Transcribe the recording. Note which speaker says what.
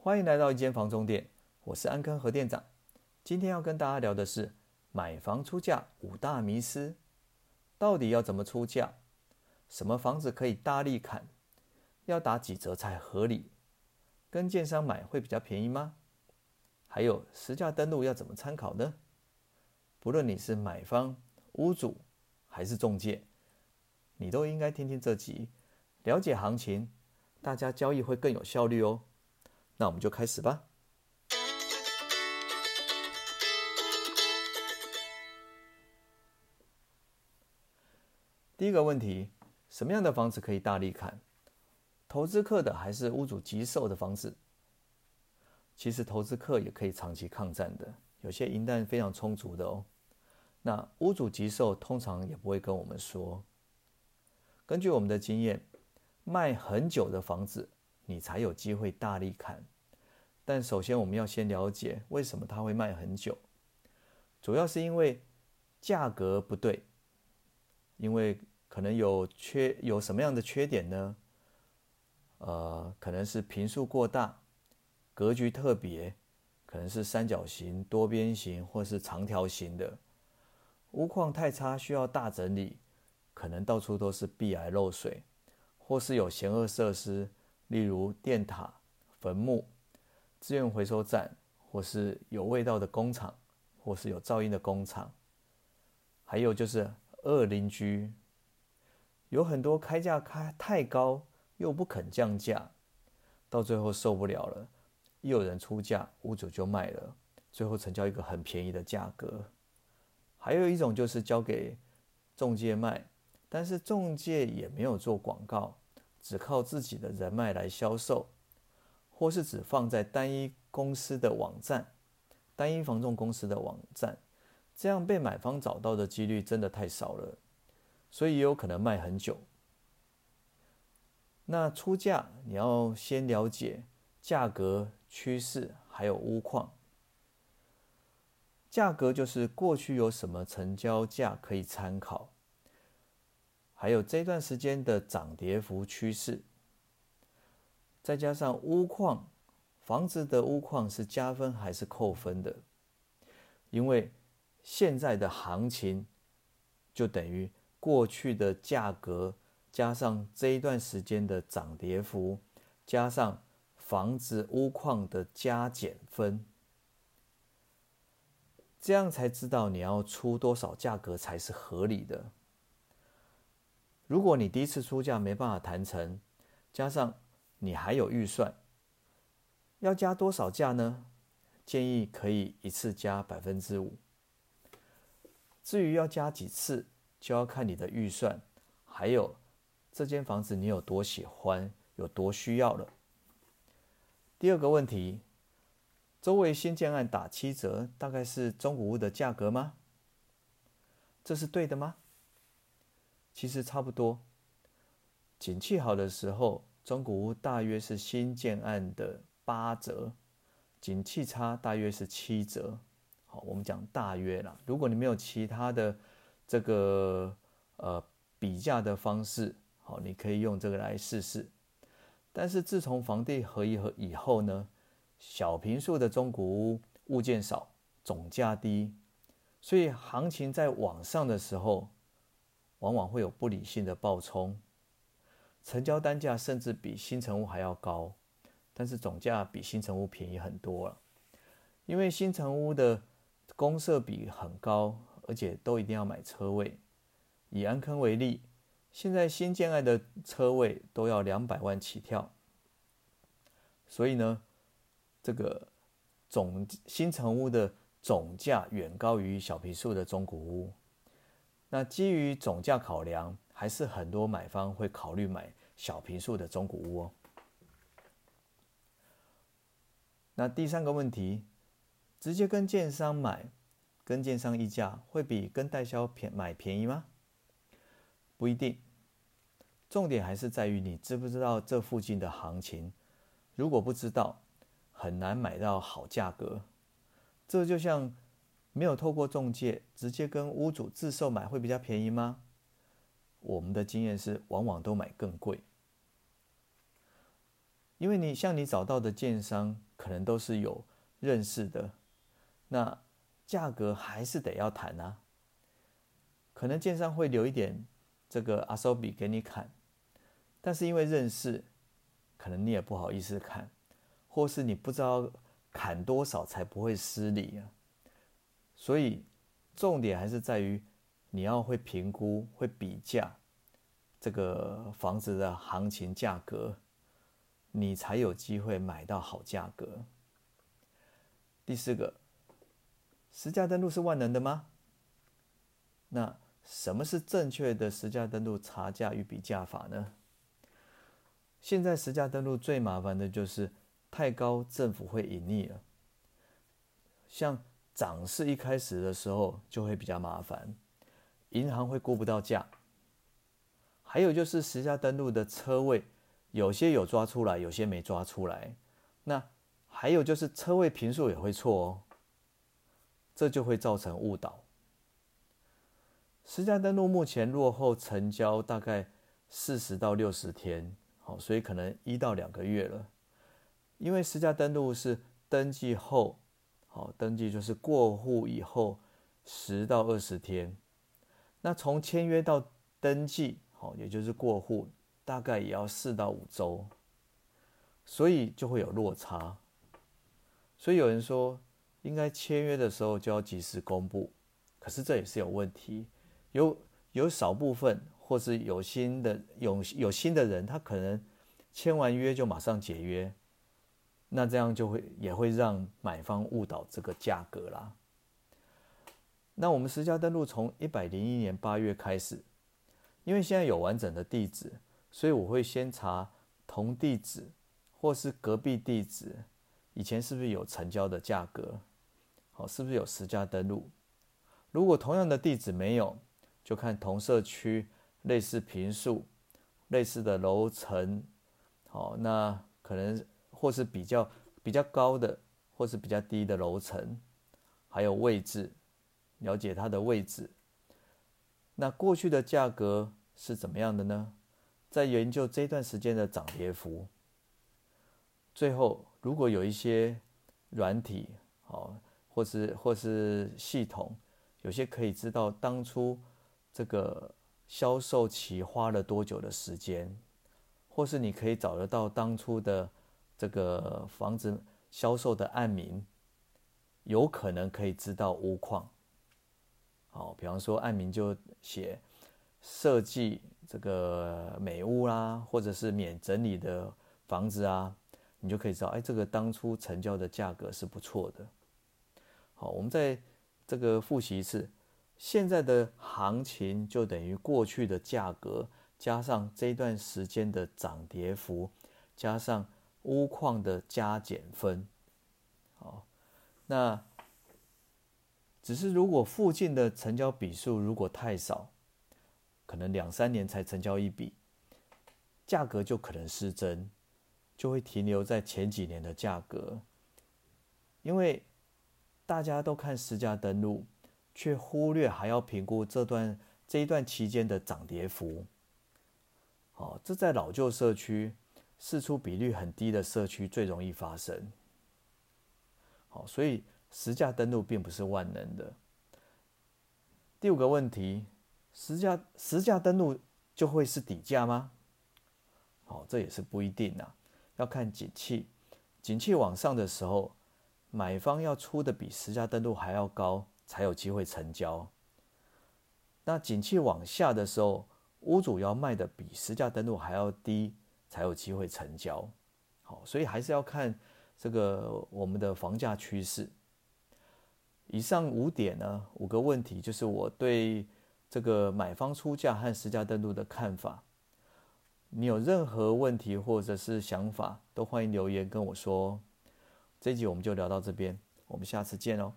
Speaker 1: 欢迎来到一间房中店，我是安坑何店长。今天要跟大家聊的是买房出价五大迷思，到底要怎么出价？什么房子可以大力砍？要打几折才合理？跟建商买会比较便宜吗？还有实价登录要怎么参考呢？不论你是买方、屋主还是中介，你都应该听听这集，了解行情，大家交易会更有效率哦。那我们就开始吧。第一个问题，什么样的房子可以大力砍？投资客的还是屋主急售的房子？其实投资客也可以长期抗战的，有些银弹非常充足的哦。那屋主急售通常也不会跟我们说。根据我们的经验，卖很久的房子。你才有机会大力砍，但首先我们要先了解为什么它会卖很久，主要是因为价格不对，因为可能有缺有什么样的缺点呢？呃，可能是平数过大，格局特别，可能是三角形、多边形或是长条形的，屋况太差需要大整理，可能到处都是壁癌漏水，或是有险恶设施。例如电塔、坟墓、资源回收站，或是有味道的工厂，或是有噪音的工厂，还有就是恶邻居，有很多开价开太高又不肯降价，到最后受不了了，一有人出价，屋主就卖了，最后成交一个很便宜的价格。还有一种就是交给中介卖，但是中介也没有做广告。只靠自己的人脉来销售，或是只放在单一公司的网站、单一房仲公司的网站，这样被买方找到的几率真的太少了，所以也有可能卖很久。那出价你要先了解价格趋势，还有屋况。价格就是过去有什么成交价可以参考。还有这段时间的涨跌幅趋势，再加上屋况，房子的屋况是加分还是扣分的？因为现在的行情就等于过去的价格加上这一段时间的涨跌幅，加上房子屋况的加减分，这样才知道你要出多少价格才是合理的。如果你第一次出价没办法谈成，加上你还有预算，要加多少价呢？建议可以一次加百分之五。至于要加几次，就要看你的预算，还有这间房子你有多喜欢，有多需要了。第二个问题，周围新建案打七折，大概是中古屋的价格吗？这是对的吗？其实差不多，景气好的时候，中古屋大约是新建案的八折；景气差大约是七折。好，我们讲大约啦。如果你没有其他的这个呃比价的方式，好，你可以用这个来试试。但是自从房地合一和以后呢，小平数的中古屋物件少，总价低，所以行情在往上的时候。往往会有不理性的暴冲，成交单价甚至比新城屋还要高，但是总价比新城屋便宜很多了。因为新城屋的公设比很高，而且都一定要买车位。以安坑为例，现在新建案的车位都要两百万起跳，所以呢，这个总新城屋的总价远高于小平数的中古屋。那基于总价考量，还是很多买方会考虑买小平数的中古屋哦。那第三个问题，直接跟建商买，跟建商议价会比跟代销便买便宜吗？不一定，重点还是在于你知不知道这附近的行情。如果不知道，很难买到好价格。这就像。没有透过中介直接跟屋主自售买会比较便宜吗？我们的经验是，往往都买更贵。因为你像你找到的建商，可能都是有认识的，那价格还是得要谈啊。可能建商会留一点这个阿收比给你砍，但是因为认识，可能你也不好意思砍，或是你不知道砍多少才不会失礼啊。所以重点还是在于你要会评估、会比价这个房子的行情价格。你才有机会买到好价格。第四个，实价登录是万能的吗？那什么是正确的实价登录查价与比价法呢？现在实价登录最麻烦的就是太高，政府会隐匿了。像涨势一开始的时候就会比较麻烦，银行会估不到价。还有就是实价登录的车位。有些有抓出来，有些没抓出来。那还有就是车位平数也会错哦，这就会造成误导。实价登录目前落后成交大概四十到六十天，好，所以可能一到两个月了。因为实价登录是登记后，好，登记就是过户以后十到二十天。那从签约到登记，好，也就是过户。大概也要四到五周，所以就会有落差。所以有人说，应该签约的时候就要及时公布，可是这也是有问题。有有少部分或是有新的有有新的人，他可能签完约就马上解约，那这样就会也会让买方误导这个价格啦。那我们实价登录从一百零一年八月开始，因为现在有完整的地址。所以我会先查同地址或是隔壁地址，以前是不是有成交的价格？好，是不是有实价登录？如果同样的地址没有，就看同社区类似平数、类似的楼层，好，那可能或是比较比较高的，或是比较低的楼层，还有位置，了解它的位置。那过去的价格是怎么样的呢？在研究这段时间的涨跌幅，最后如果有一些软体，哦，或是或是系统，有些可以知道当初这个销售期花了多久的时间，或是你可以找得到当初的这个房子销售的案名，有可能可以知道屋况。好，比方说案名就写设计。这个美屋啦，或者是免整理的房子啊，你就可以知道，哎，这个当初成交的价格是不错的。好，我们再这个复习一次，现在的行情就等于过去的价格加上这一段时间的涨跌幅，加上屋况的加减分。好，那只是如果附近的成交笔数如果太少。可能两三年才成交一笔，价格就可能失真，就会停留在前几年的价格。因为大家都看实价登录，却忽略还要评估这段这一段期间的涨跌幅。好，这在老旧社区、市出比率很低的社区最容易发生。好，所以实价登录并不是万能的。第五个问题。实价实价登录就会是底价吗？好，这也是不一定呐，要看景气。景气往上的时候，买方要出的比实价登录还要高，才有机会成交。那景气往下的时候，屋主要卖的比实价登录还要低，才有机会成交。好，所以还是要看这个我们的房价趋势。以上五点呢，五个问题就是我对。这个买方出价和实价登录的看法，你有任何问题或者是想法，都欢迎留言跟我说。这集我们就聊到这边，我们下次见哦。